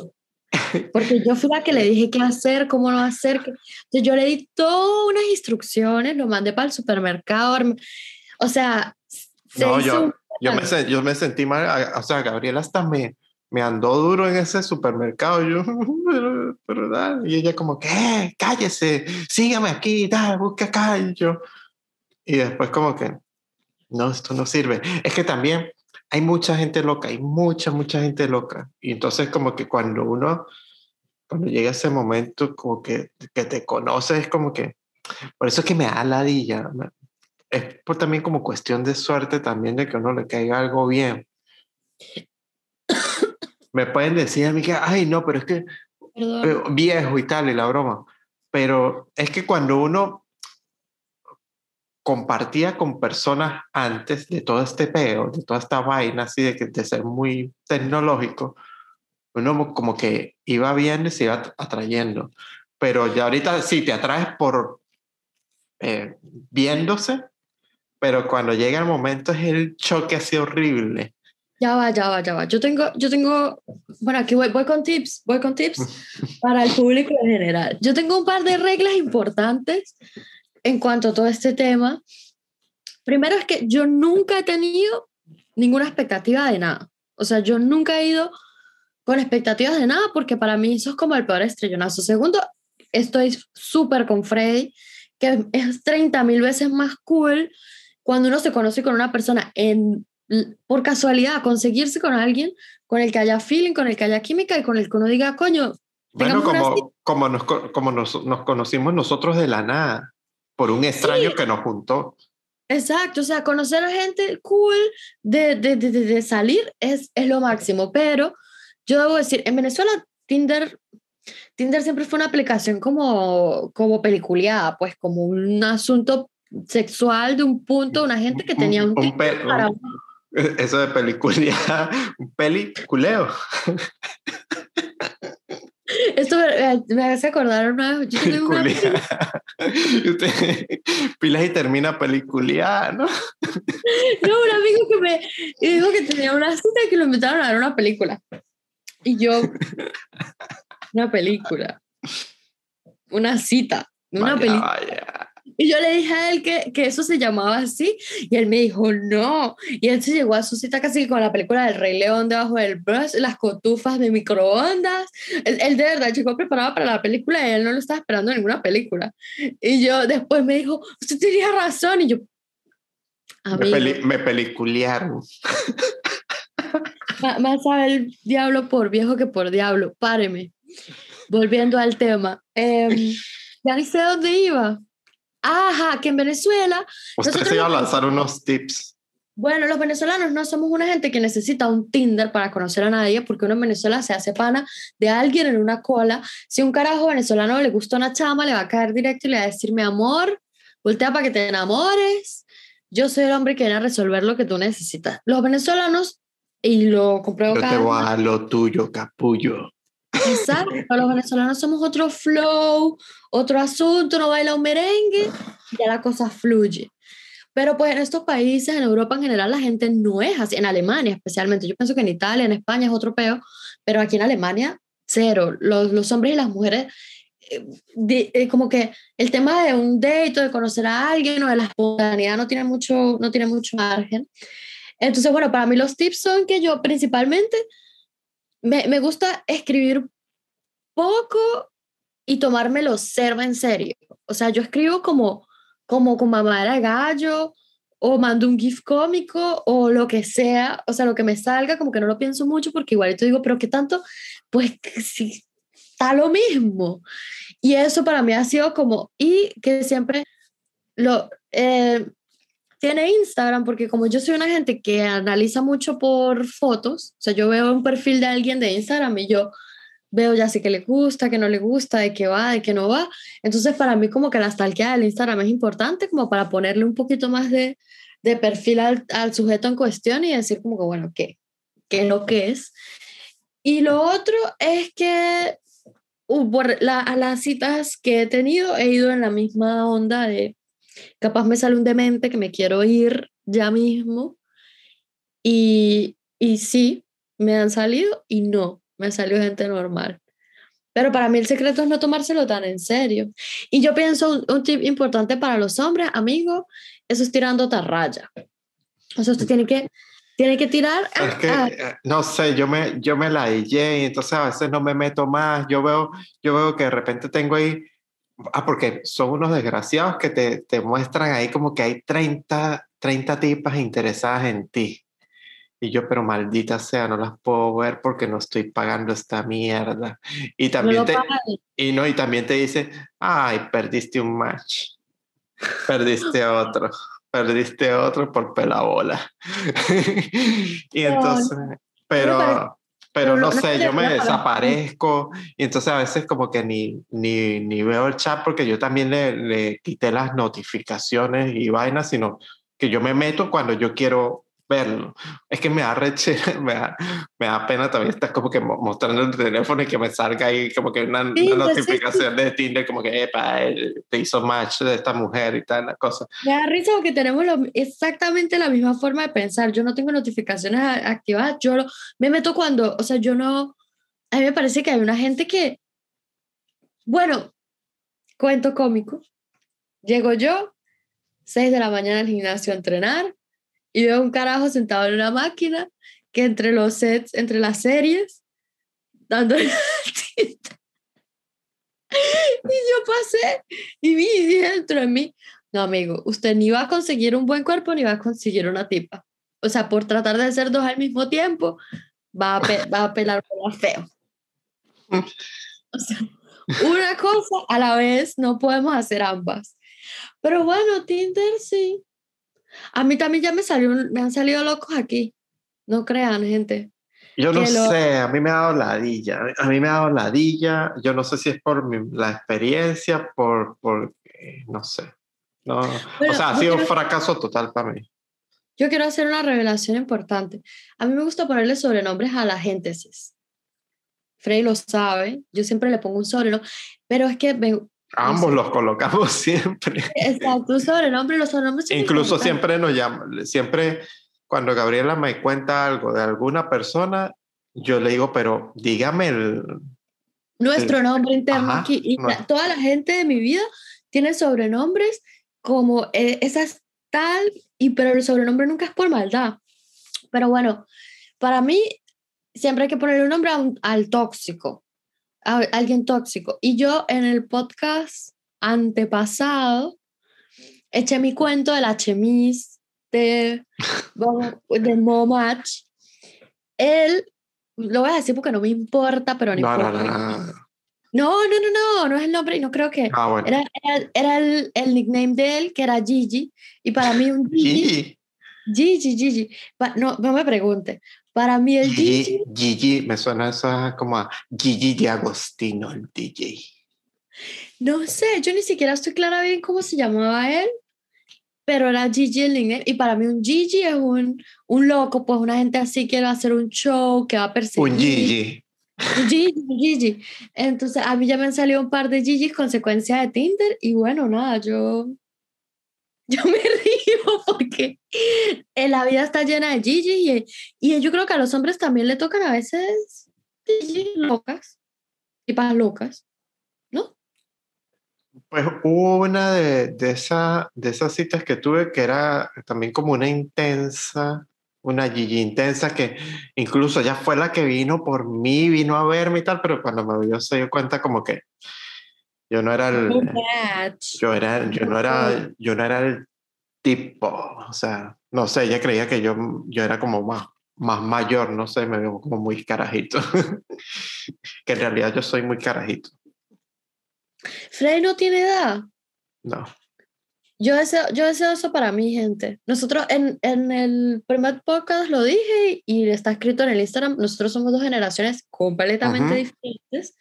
Porque yo fui la que le dije qué hacer, cómo no hacer. Entonces yo le di todas unas instrucciones, lo mandé para el supermercado. O sea, no, yo, yo, me, yo me sentí mal. O sea, Gabriela hasta me, me andó duro en ese supermercado. Yo, pero, pero Y ella como, ¿qué? Cállese, sígame aquí, dale, busca acá. Y yo, y después como que, no, esto no sirve. Es que también hay mucha gente loca, hay mucha, mucha gente loca. Y entonces como que cuando uno, cuando llega ese momento como que, que te conoces, como que, por eso es que me da ladilla. Es por también como cuestión de suerte también de que uno le caiga algo bien me pueden decir a mí que, ay, no, pero es que eh, viejo y tal, y la broma. Pero es que cuando uno compartía con personas antes de todo este peo, de toda esta vaina así de, que, de ser muy tecnológico, uno como que iba viendo y se iba atrayendo. Pero ya ahorita sí, te atraes por eh, viéndose, pero cuando llega el momento es el choque así horrible ya va, ya va, ya va. Yo tengo, yo tengo, bueno, aquí voy, voy con tips, voy con tips para el público en general. Yo tengo un par de reglas importantes en cuanto a todo este tema. Primero es que yo nunca he tenido ninguna expectativa de nada. O sea, yo nunca he ido con expectativas de nada porque para mí eso es como el peor estrellonazo. Segundo, estoy súper con Freddy, que es 30 mil veces más cool cuando uno se conoce con una persona en por casualidad, conseguirse con alguien con el que haya feeling, con el que haya química y con el que uno diga, coño. Bueno, como, como, nos, como nos, nos, conocimos nosotros de la nada, por un extraño que nos juntó. Exacto, o sea, conocer a gente cool de, de, de, de salir es, es lo máximo, pero yo debo decir, en Venezuela Tinder Tinder siempre fue una aplicación como, como peliculeada, pues como un asunto sexual de un punto, una gente que tenía un, un, pe- para un- Eso de peliculear, un peliculeo. Esto me, me hace acordar una vez, yo tengo una usted, Pilas y termina peliculear, ¿no? No, un amigo que me dijo que tenía una cita y que lo invitaron a ver una película. Y yo, una película, una cita, una Vaya, película. vaya. Y yo le dije a él que, que eso se llamaba así y él me dijo no. Y él se llegó a su cita casi con la película del Rey León debajo del brush, las cotufas de microondas. Él, él de verdad llegó preparado para la película y él no lo estaba esperando en ninguna película. Y yo después me dijo, usted tenía razón. Y yo, Me, peli- me peliculearon. Más sabe el diablo por viejo que por diablo. Páreme. Volviendo al tema. Em, ya ni sé dónde iba. Ajá, que en Venezuela, Usted se iba a lanzar unos tips. bueno, los venezolanos no somos una gente que necesita un Tinder para conocer a nadie, porque uno en Venezuela se hace pana de alguien en una cola. Si un carajo venezolano le gusta una chama, le va a caer directo y le va a decir, mi amor, voltea para que te enamores. Yo soy el hombre que viene a resolver lo que tú necesitas. Los venezolanos, y lo compruebo Yo cada te voy a dar lo tuyo, capullo. Exacto, los venezolanos somos otro flow, otro asunto, no baila un merengue, ya la cosa fluye. Pero pues en estos países, en Europa en general, la gente no es así, en Alemania especialmente. Yo pienso que en Italia, en España es otro peo, pero aquí en Alemania, cero. Los, los hombres y las mujeres, eh, de- eh, como que el tema de un date, de conocer a alguien o de la espontaneidad no tiene mucho, no tiene mucho margen. Entonces, bueno, para mí los tips son que yo principalmente me, me gusta escribir poco y tomármelo cero en serio. O sea, yo escribo como, como con mamadera de gallo o mando un GIF cómico o lo que sea, o sea, lo que me salga, como que no lo pienso mucho porque igual te digo, pero ¿qué tanto? Pues sí, está lo mismo. Y eso para mí ha sido como, y que siempre lo... eh, tiene Instagram porque como yo soy una gente que analiza mucho por fotos, o sea, yo veo un perfil de alguien de Instagram y yo veo ya sé que le gusta, que no le gusta, de qué va, de qué no va. Entonces, para mí como que la stalkeada del Instagram es importante como para ponerle un poquito más de, de perfil al, al sujeto en cuestión y decir como que, bueno, ¿qué? ¿Qué es lo que es? Y lo otro es que uh, por la, a las citas que he tenido he ido en la misma onda de capaz me sale un demente que me quiero ir ya mismo y, y sí, me han salido y no, me salió gente normal. Pero para mí el secreto es no tomárselo tan en serio. Y yo pienso un, un tip importante para los hombres, amigos, eso es tirando tarraya. O sea, usted tiene que, tiene que tirar... a- Es que, a- eh, no sé, yo me, yo me la dije y entonces a veces no me meto más. Yo veo, yo veo que de repente tengo ahí, ah, porque son unos desgraciados que te, te muestran ahí como que hay 30, 30 tipas interesadas en ti. Y yo, pero maldita sea, no las puedo ver porque no estoy pagando esta mierda. Y no también lo te, y no, y también te dice, ay, perdiste un match, perdiste otro, perdiste otro por pelabola. y No, entonces, pero, pero no no- no sé, yo me desaparezco y entonces a veces como que ni, ni, ni veo el chat porque yo también le, le quité las notificaciones y vainas, sino que yo me meto cuando yo quiero verlo. Es que me da rechera, me da, me da pena también estar como que mo- mostrando el teléfono y que me salga ahí como que una, Sí, una pues sí, notificación de Tinder como que, epa, él te hizo match de esta mujer y tal, cosa. Me da risa porque tenemos lo- exactamente la misma forma de pensar. Yo no tengo notificaciones activadas. Yo lo- me meto cuando, o sea, yo no. A mí me parece que hay una gente que. Bueno, cuento cómico. Llego yo, 6 de la mañana al gimnasio a entrenar y veo un carajo sentado en una máquina que entre los sets, entre las series, dándole Tinder. Y yo pasé y vi dentro de mí, no, amigo, usted ni va a conseguir un buen cuerpo ni va a conseguir una tipa. O sea, por tratar de hacer dos al mismo tiempo, va a, va a pelar feo. O sea, una cosa a la vez, no podemos hacer ambas. Pero bueno, Tinder sí. A mí también ya me salió, un- me han salido locos aquí. No crean, gente. Yo no lo- sé, a mí me ha dado ladilla. A mí me ha dado ladilla. Yo no sé si es por mi- la experiencia, por, por eh, no sé. No, o sea, ha sido un quiero- fracaso total para mí. Yo quiero hacer una revelación importante. A mí me gusta ponerle sobrenombres a la gente. sis. Frey lo sabe. Yo siempre le pongo un sobrenombre. Pero es que me, Ambos sé. los colocamos siempre. exacto, un sobrenombre. Los sobrenombres Incluso siempre nos llama, siempre cuando Gabriela me cuenta algo de alguna persona, yo le digo, pero dígame el... nuestro nombre interno Ajá, aquí. Y toda la gente de mi vida tiene sobrenombres como eh, esas tal, y pero el sobrenombre nunca es por maldad. Pero bueno, para mí siempre hay que ponerle un nombre un- al tóxico, a alguien tóxico. Y yo en el podcast antepasado eché mi cuento de la chemise de, de Momach. Él, lo voy a decir porque no me importa, pero no, No, importa. no, no, no. No, no, no, es el nombre y no creo que. Ah, bueno. Era, era, era el, el nickname de él, que era Gigi, y para mí un Gigi, Gigi. Gigi, Gigi, no, no me pregunte, para mí el Gigi, Gigi, Gigi, me suena eso como a Gigi de Agostino, el DJ. no sé, yo ni siquiera estoy clara bien cómo se llamaba él, pero era Gigi el nickname, y para mí un Gigi es un, un loco, pues una gente así que va a hacer un show, que va a perseguir. Un Gigi. Un Gigi, un Gigi. Entonces, a mí ya me han salido un par de Gigis consecuencia de Tinder y bueno, nada, yo, yo me río porque la vida está llena de Gigi y, y yo creo que a los hombres también le tocan a veces Gigi locas, tipas locas, ¿no? Pues hubo una de, de, esa, de esas citas que tuve que era también como una intensa, una Gigi intensa que incluso ya fue la que vino por mí, vino a verme y tal, pero cuando me vio se dio cuenta como que yo no era el, match. yo era, yo no era, yo no era el tipo, o sea, no sé, ella creía que yo, yo era como más, más mayor, no sé, me veo como muy carajito, que en realidad yo soy muy carajito, Frey no tiene edad. no. Yo deseo, yo deseo eso para mi gente. Nosotros en, en el primer podcast lo dije y está escrito en el Instagram, nosotros somos dos generaciones completamente Ujú. diferentes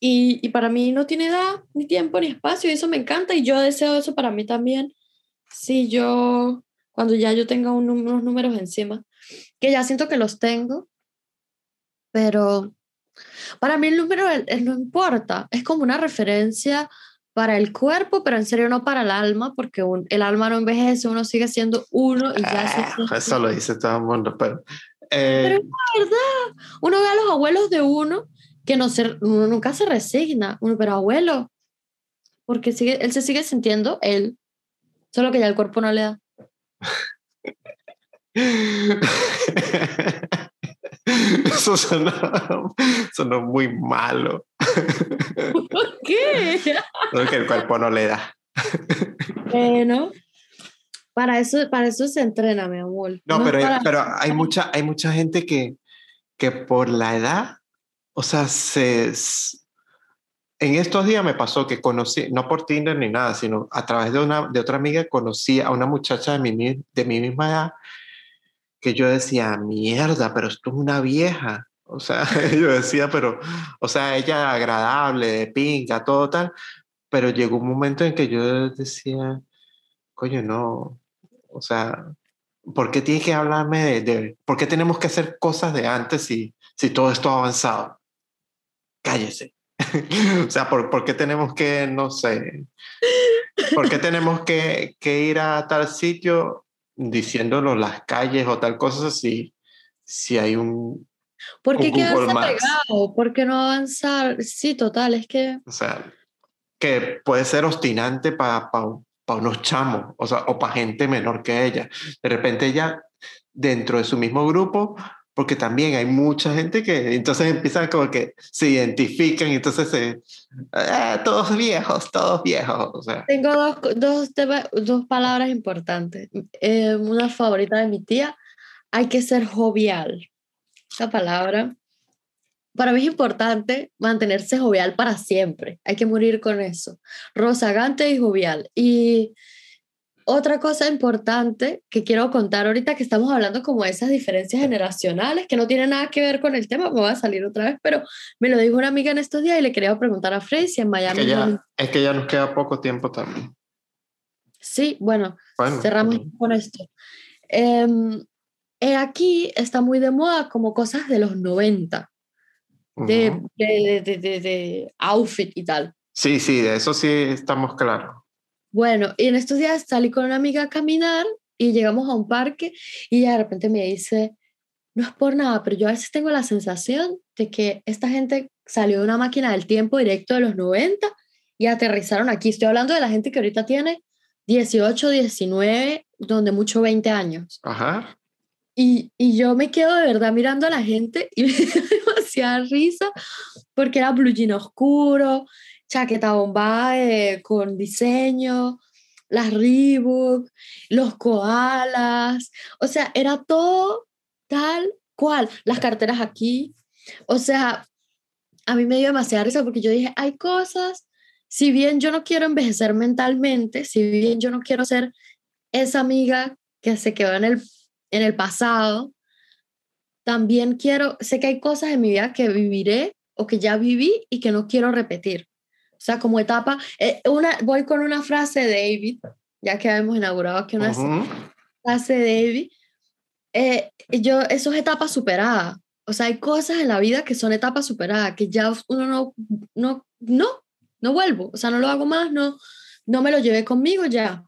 y, y para mí no tiene edad, ni tiempo, ni espacio y eso me encanta y yo deseo eso para mí también. Si yo, cuando ya yo tenga un unos números encima, que ya siento que los tengo, pero para mí el número el- el no importa, es como una referencia para el cuerpo, pero en serio no para el alma, porque un- el alma no envejece, uno sigue siendo uno y ya se siente- eso lo dice todo el mundo, pero... eh, Pero es verdad, uno ve a los abuelos de uno que no se, uno nunca se resigna, uno, pero abuelo, porque sigue, él se sigue sintiendo él, solo que ya el cuerpo no le da. Eso sonó, sonó muy malo. ¿Por qué? Porque el cuerpo no le da. Bueno, para eso, para eso se entrena, mi amor. No, es pero, para- pero hay, mucha, hay mucha gente que, que por la edad, o sea, se, en estos días me pasó que conocí, no por Tinder ni nada, sino a través de, una, de otra amiga, conocí a una muchacha de mi, de mi misma edad que yo decía, mierda, pero esto es una vieja. O sea, yo decía, pero, o sea, ella agradable, de pinga, todo tal, pero llegó un momento en que yo decía, coño, no, o sea, ¿por qué tiene que hablarme de, de- por qué tenemos que hacer cosas de antes si, si todo esto ha avanzado? Cállese. o sea, ¿por, por qué tenemos que, no sé, por qué tenemos que, que ir a tal sitio diciéndolo las calles o tal cosa si, si hay un, ¿Por qué quedarse pegado? ¿Por qué no avanzar? Sí, total, es que o sea, que puede ser obstinante para unos chamos, o sea, o para gente menor que ella. De repente ella, dentro de su mismo grupo, porque también hay mucha gente que entonces empiezan como que se identifican y entonces se, "Ah, todos viejos, todos viejos, o sea, tengo dos, dos, dos palabras importantes. Eh, una favorita de mi tía, hay que ser jovial. Esa palabra, para mí es importante mantenerse jovial para siempre. Hay que morir con eso. Rozagante y jovial. Y otra cosa importante que quiero contar ahorita que estamos hablando como de esas diferencias generacionales que no tienen nada que ver con el tema, me va a salir otra vez, pero me lo dijo una amiga en estos días y le quería preguntar a Frey si en Miami... Es que ya, es que ya nos queda poco tiempo también. Sí, bueno, cerramos con esto. Eh, aquí está muy de moda como cosas de los 90, de, de, de, de, outfit y tal. Sí, sí, de eso sí estamos claros. Bueno, y en estos días salí con una amiga a caminar y llegamos a un parque y ella de repente me dice, no es por nada, pero yo a veces tengo la sensación de que esta gente salió de una máquina del tiempo directo de los 90 y aterrizaron aquí. Estoy hablando de la gente que ahorita tiene 18, 19, donde mucho 20 años. Ajá. Y, y yo me quedo de verdad mirando a la gente y me da demasiada risa porque era blue jean oscuro, chaqueta bomba con diseño, las Reebok, los koalas, o sea, era todo tal cual, las carteras aquí, o sea, a mí me dio demasiada risa porque yo dije, hay cosas, si bien yo no quiero envejecer mentalmente, si bien yo no quiero ser esa amiga que se quedó en el, en el pasado, también quiero, sé que hay cosas en mi vida que viviré o que ya viví y que no quiero repetir. O sea, como etapa, eh, una, voy con una frase de David, ya que hemos inaugurado aquí una frase de David. Eh, yo, eso es etapa superada. O sea, hay cosas en la vida que son etapas superadas, que ya uno no, no, no, no vuelvo. O sea, no lo hago más, no, no me lo llevé conmigo ya.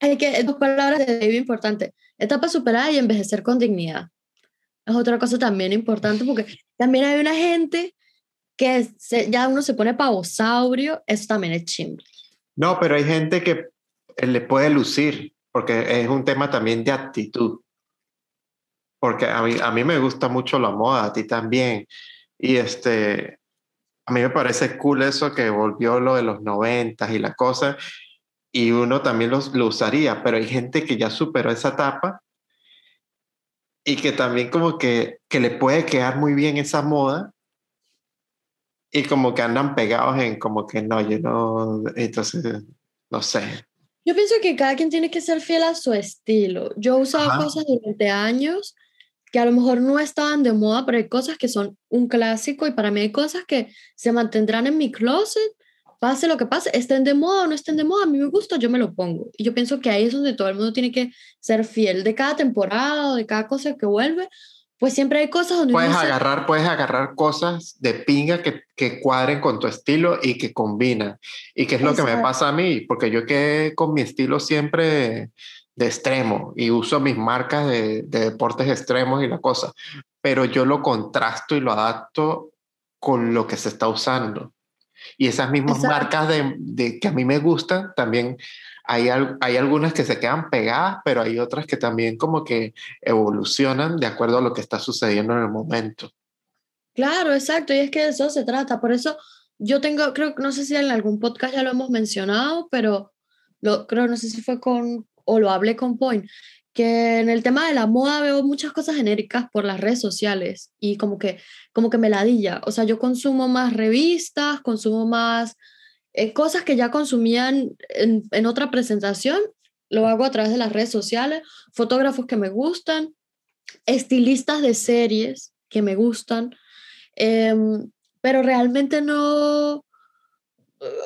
Hay que, dos palabras de David importante. Etapa superada y envejecer con dignidad. Es otra cosa también importante porque también hay una gente que ya uno se pone pavosaurio, eso también es chimble. No, pero hay gente que eh, le puede lucir, porque es un tema también de actitud. Porque a mí, a mí me gusta mucho la moda, a ti también. Y este, a mí me parece cool eso que volvió lo de los noventas y la cosa, y uno también lo, lo usaría, pero hay gente que ya superó esa etapa y que también como que, que le puede quedar muy bien esa moda y como que andan pegados en como que no, yo no, entonces, no sé. Yo pienso que cada quien tiene que ser fiel a su estilo. Yo he usado cosas durante años que a lo mejor no estaban de moda, pero hay cosas que son un clásico y para mí hay cosas que se mantendrán en mi closet, pase lo que pase, estén de moda o no estén de moda, a mí me gusta, yo me lo pongo. Y yo pienso que ahí es donde todo el mundo tiene que ser fiel de cada temporada, de cada cosa que vuelve, pues siempre hay cosas donde... Puedes agarrar, puedes agarrar cosas de pinga que, que, cuadren con tu estilo y que combinan. Y que es lo que me pasa a mí, porque yo que con mi estilo siempre de extremo y uso mis marcas de, de deportes extremos y la cosa, pero yo lo contrasto y lo adapto con lo que se está usando. Y esas mismas marcas de, de, que a mí me gustan también hay, hay algunas que se quedan pegadas, pero hay otras que también como que evolucionan de acuerdo a lo que está sucediendo en el momento. Claro, exacto, y es que de eso se trata. Por eso yo tengo, creo, no sé si en algún podcast ya lo hemos mencionado, pero lo, creo, no sé si fue con, o lo hablé con Point, que en el tema de la moda veo muchas cosas genéricas por las redes sociales y como que, como que me ladilla. O sea, yo consumo más revistas, consumo más eh, cosas que ya consumían en, en, otra presentación, lo hago a través de las redes sociales, fotógrafos que me gustan, estilistas de series que me gustan, em, pero realmente no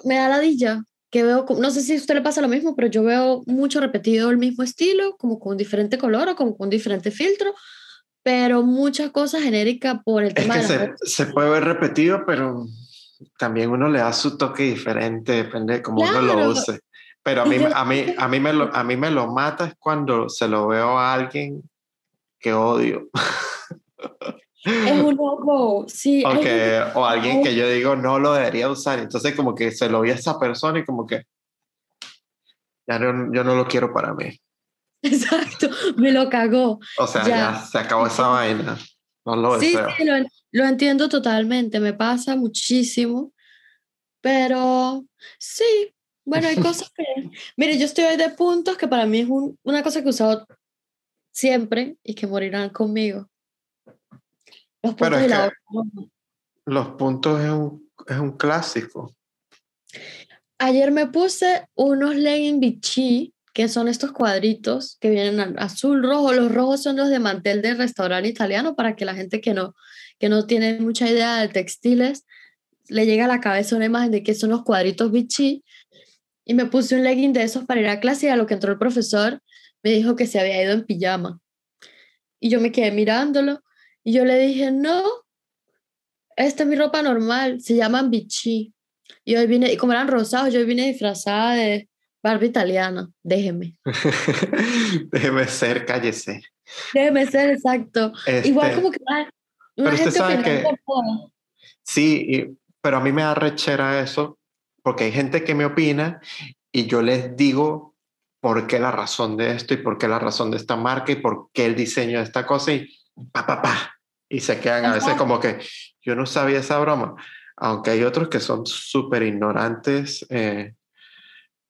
me da ladilla que veo, no sé si a usted le pasa lo mismo, pero yo veo mucho repetido el mismo estilo, como con diferente color o como con diferente filtro, pero muchas cosas genéricas por el tema es que de se, se puede ver repetido, pero también uno le da su toque diferente, depende de cómo uno lo use. Pero a mí, a, mí, a, mí me lo, a mí me lo mata es cuando se lo veo a alguien que odio. Es un loco, sí. Okay, o alguien que yo digo no lo debería usar. Entonces como que se lo vi a esa persona y como que ya no, yo no lo quiero para mí. Exacto, me lo cagó. O sea, ya, se acabó esa vaina. No lo sí, Sí, lo, lo entiendo totalmente, me pasa muchísimo, pero sí, bueno, hay cosas que... Mire, yo estoy de puntos que para mí es una cosa que he usado siempre y que morirán conmigo. Los puntos, de la los puntos es un, es un clásico. Ayer me puse unos leggings Vichy que son estos cuadritos que vienen azul, rojo. Los rojos son los de mantel del restaurante italiano para que la gente que no, que no tiene mucha idea de textiles le llegue a la cabeza una imagen de que son los cuadritos bichi. Y me puse un legging de esos para ir a clase y a lo que entró el profesor me dijo que se había ido en pijama. Y yo me quedé mirándolo y yo le dije, no, esta es mi ropa normal, se llaman bichi. Y hoy vine, y como eran rosados, yo vine disfrazada de Barbie italiana, déjeme. déjeme ser, cállese. Déjeme ser, exacto. Igual este, como que una pero gente que, Sí, pero a mí me da rechera eso, porque hay gente que me opina y yo les digo por qué la razón de esto y por qué la razón de esta marca y por qué el diseño de esta cosa y pa, pa, pa. Y se quedan a veces como que yo no sabía esa broma, aunque hay otros que son súper ignorantes eh,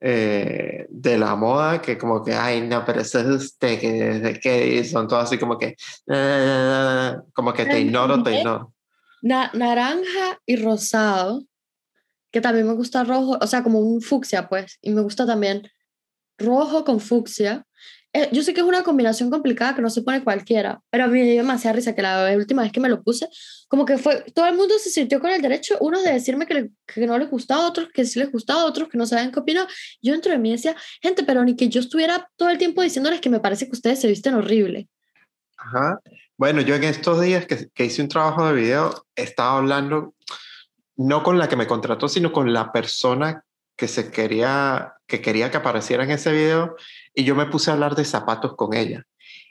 eh, de la moda, que como que, ay, no, pero eso es usted, que desde que son todos así como que, como que te ignoro, te ignoro. naranja y rosado, que también me gusta rojo, o sea, como un fucsia, pues, y me gusta también rojo con fucsia. Eh, yo sé que es una combinación complicada que no se pone cualquiera, pero a mí me dio demasiada risa que la última vez que me lo puse, como que fue, todo el mundo se sintió con el derecho, unos de decirme que, que no les gustaba, otros que sí les gustaba, otros que no sabían qué opinar. Yo dentro de mí decía, gente, pero ni que yo estuviera todo el tiempo diciéndoles que me parece que ustedes se visten horrible. Ajá. Bueno, yo en estos días que, que hice un trabajo de video, estaba hablando no con la que me contrató, sino con la persona que se quería que quería que apareciera en ese video y yo me puse a hablar de zapatos con ella.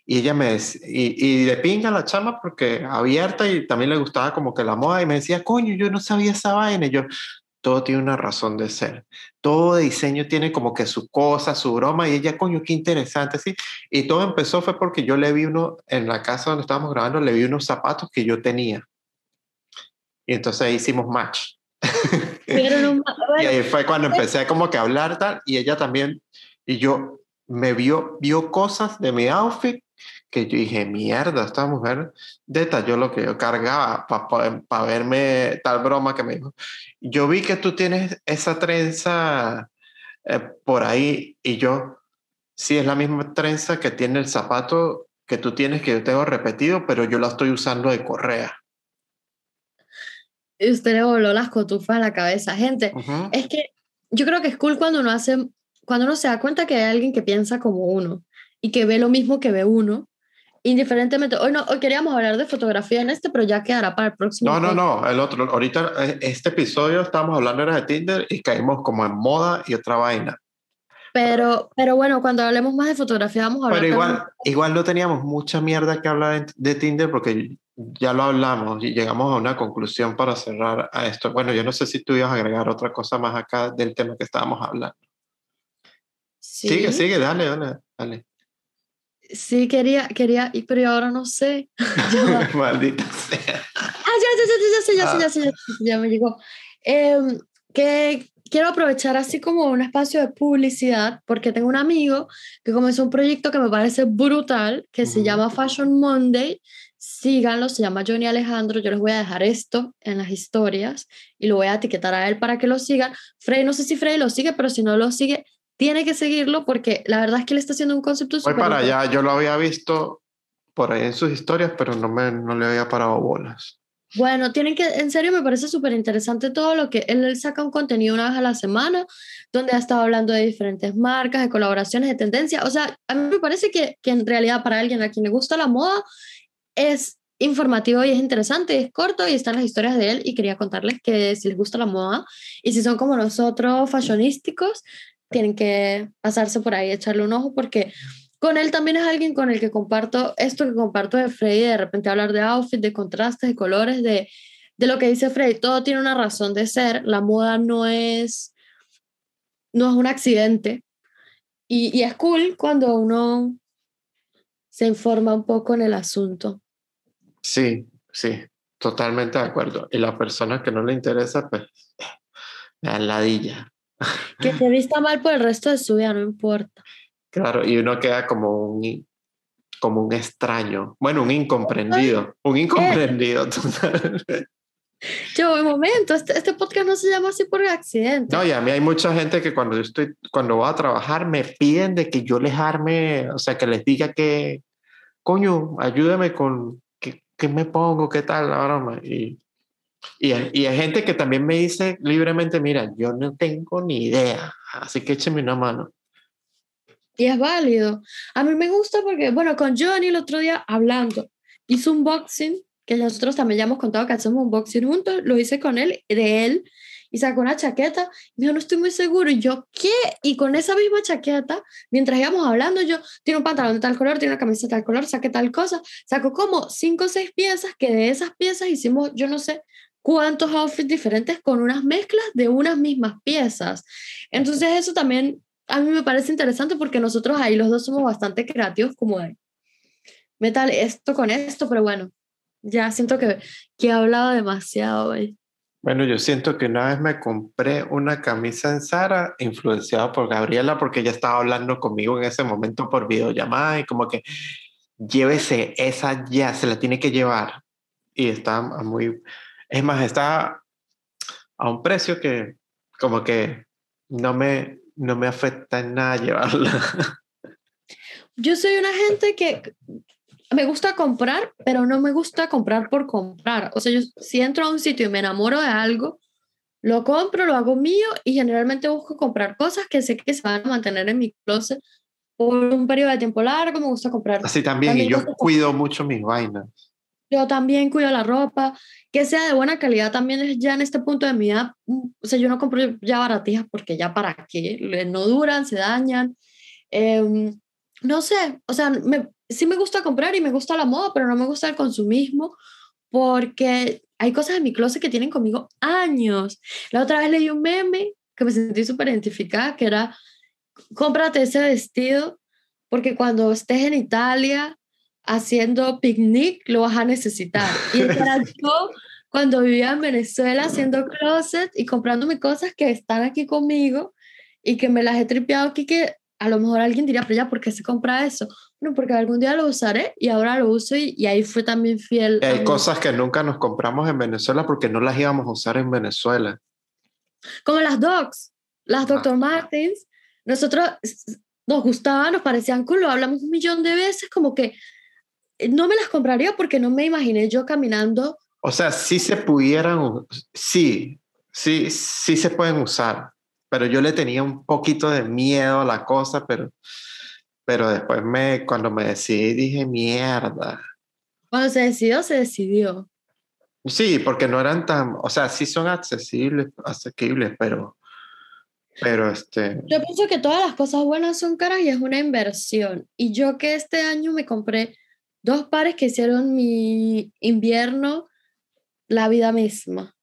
Y ella me decía, y, y, de pinga la chama porque abierta y también le gustaba como que la moda y me decía, coño, yo no sabía esa vaina. Y yo, todo tiene una razón de ser. Todo diseño tiene como que su cosa, su broma y ella, coño, qué interesante, sí. Y todo empezó fue porque yo le vi uno en la casa donde estábamos grabando, le vi unos zapatos que yo tenía. Y entonces hicimos match. y ahí fue cuando empecé como que a hablar tal, y ella también, y yo me vio, vio cosas de mi outfit que yo dije, mierda, esta mujer detalló lo que yo cargaba para verme tal broma que me dijo. Yo vi que tú tienes esa trenza eh, por ahí y yo, sí, es la misma trenza que tiene el zapato que tú tienes, que yo tengo repetido, pero yo la estoy usando de correa usted le voló las cotufas a la cabeza. Gente, es que yo creo que es cool cuando uno hace, cuando uno se da cuenta que hay alguien que piensa como uno y que ve lo mismo que ve uno. Indiferentemente, hoy no, hoy queríamos hablar de fotografía en este, pero ya quedará para el próximo. No, no, no, el otro. Ahorita, eh, este episodio estábamos hablando era de Tinder y caímos como en moda y otra vaina. Pero, pero bueno, cuando hablemos más de fotografía vamos a hablar. Pero igual, igual no teníamos mucha mierda que hablar de Tinder porque ya lo hablamos y llegamos a una conclusión para cerrar a esto. Bueno, yo no sé si tú ibas a agregar otra cosa más acá del tema que estábamos hablando. Sí. Sigue, sigue, dale, dale, dale. Sí, quería, quería, pero yo ahora no sé. Maldita sea. Ah, ya, ya, ya, ya, ya, ya, ah. ya, ya, ya, me llegó. Eh, que quiero aprovechar así como un espacio de publicidad, porque tengo un amigo que comenzó un proyecto que me parece brutal, que uh -huh. se llama Fashion Monday. Síganlo, se llama Johnny Alejandro. Yo les voy a dejar esto en las historias y lo voy a etiquetar a él para que lo sigan. Frey, no sé si Frey lo sigue, pero si no lo sigue, tiene que seguirlo porque la verdad es que él está haciendo un concepto Voy para allá, yo lo había visto por ahí en sus historias, pero no, me, no le había parado bolas. Bueno, tienen que, en serio me parece súper interesante todo lo que él, él, saca un contenido una vez a la semana, donde ha estado hablando de diferentes marcas, de colaboraciones, de tendencias. O sea, a mí me parece que, que en realidad para alguien a quien le gusta la moda, es informativo y es interesante, es corto y están las historias de él y quería contarles que si les gusta la moda y si son como nosotros fashionísticos, tienen que pasarse por ahí, echarle un ojo porque con él también es alguien con el que comparto esto que comparto de Freddy, de repente hablar de outfit, de contrastes, de colores, de, de lo que dice Freddy, todo tiene una razón de ser, la moda no es, no es un accidente y, y es cool cuando uno se informa un poco en el asunto. Sí, sí, totalmente de acuerdo. Y la persona que no le interesa, pues, me ladilla. Que te vista mal por el resto de su vida, no importa. Claro, y uno queda como un, como un extraño, bueno, un incomprendido, un incomprendido. Yo, un momento, este, este, podcast no se llama así por accidente. No, y a mí hay mucha gente que cuando yo estoy, cuando voy a trabajar, me piden de que yo les arme, o sea, que les diga que, coño, ayúdame con qué, qué me pongo, qué tal la broma. Y, y, y, hay gente que también me dice libremente, mira, yo no tengo ni idea, así que écheme una mano. Y es válido. A mí me gusta porque, bueno, con Johnny el otro día hablando, hizo un boxing, que nosotros también ya hemos contado que hacemos un boxing juntos, lo hice con él, de él, y sacó una chaqueta, y yo no estoy muy seguro, y yo, ¿qué? Y con esa misma chaqueta, mientras íbamos hablando, yo, tiene un pantalón de tal color, tiene una camisa de tal color, saqué tal cosa, sacó como cinco o seis piezas, que de esas piezas hicimos, yo no sé, cuántos outfits diferentes con unas mezclas de unas mismas piezas. Entonces eso también a mí me parece interesante porque nosotros ahí los dos somos bastante creativos como de metal esto con esto, pero bueno, ya siento que, que he hablado demasiado hoy. Bueno, yo siento que una vez me compré una camisa en Zara influenciada por Gabriela porque ella estaba hablando conmigo en ese momento por videollamada y como que llévese esa ya, se la tiene que llevar. Y está muy, es más, está a un precio que como que no me, no me afecta en nada llevarla. Yo soy una gente que me gusta comprar, pero no me gusta comprar por comprar. O sea, yo si entro a un sitio y me enamoro de algo, lo compro, lo hago mío y generalmente busco comprar cosas que sé que se van a mantener en mi closet por un periodo de tiempo largo. Me gusta comprar. Así también, y yo cuido mucho mis vainas. Yo también cuido la ropa, que sea de buena calidad también es ya en este punto de mi vida. Mm, o sea, yo no compro ya baratijas porque ya para qué, no duran, se dañan. Em, no sé, o sea, me, sí me gusta comprar y me gusta la moda, pero no me gusta el consumismo porque hay cosas en mi closet que tienen conmigo años. La otra vez leí un meme que me sentí súper identificada, que era, cómprate ese vestido porque cuando estés en Italia haciendo picnic lo vas a necesitar. Y yo cuando vivía en Venezuela haciendo closet y comprándome cosas que están aquí conmigo y que me las he tripeado aquí que a lo mejor alguien diría, pero ya, ¿por qué se compra eso? Bueno, porque algún día lo usaré y ahora lo uso y, ahí fue también fiel. Hay cosas que nunca nos compramos en Venezuela porque no las íbamos a usar en Venezuela. Como las dogs, las Dr. Martins, nosotros nos gustaban, nos parecían cool, lo hablamos un millón de veces, como que no me las compraría porque no me imaginé yo caminando. O sea, sí se pudieran, sí, sí, sí se pueden usar, pero yo le tenía un poquito de miedo a la cosa, pero, pero después me, cuando me decidí dije, mierda. Cuando se decidió, se decidió. Sí, porque no eran tan, o sea, sí son accesibles, asequibles, pero, pero este... Yo pienso que todas las cosas buenas son caras y es una inversión. Y yo que este año me compré dos pares que hicieron mi invierno la vida misma.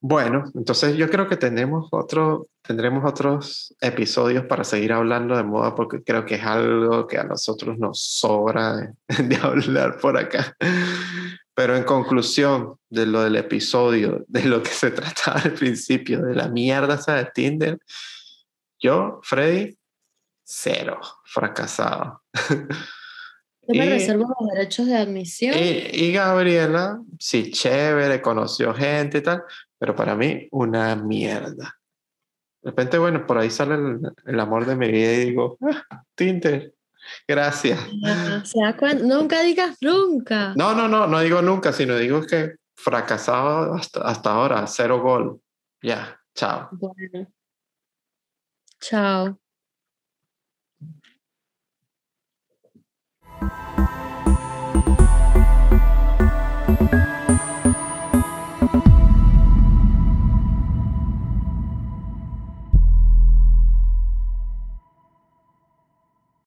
Bueno, entonces yo creo que tendremos, otro, tendremos otros episodios para seguir hablando de moda porque creo que es algo que a nosotros nos sobra de, de hablar por acá. Pero en conclusión de lo del episodio, de lo que se trataba al principio, de la mierda esa de Tinder, yo, Freddy, cero, fracasado. Yo me reservo los derechos de admisión. Y, Gabriela, sí, chévere, conoció gente y tal, pero para mí una mierda. De repente, bueno, por ahí sale el, amor de mi vida y digo, ah, Tinder, gracias. nunca digas nunca. No, no, no, no digo nunca, sino digo que fracasado hasta, hasta ahora, cero gol. Ya, chao. Bueno. Chao. Música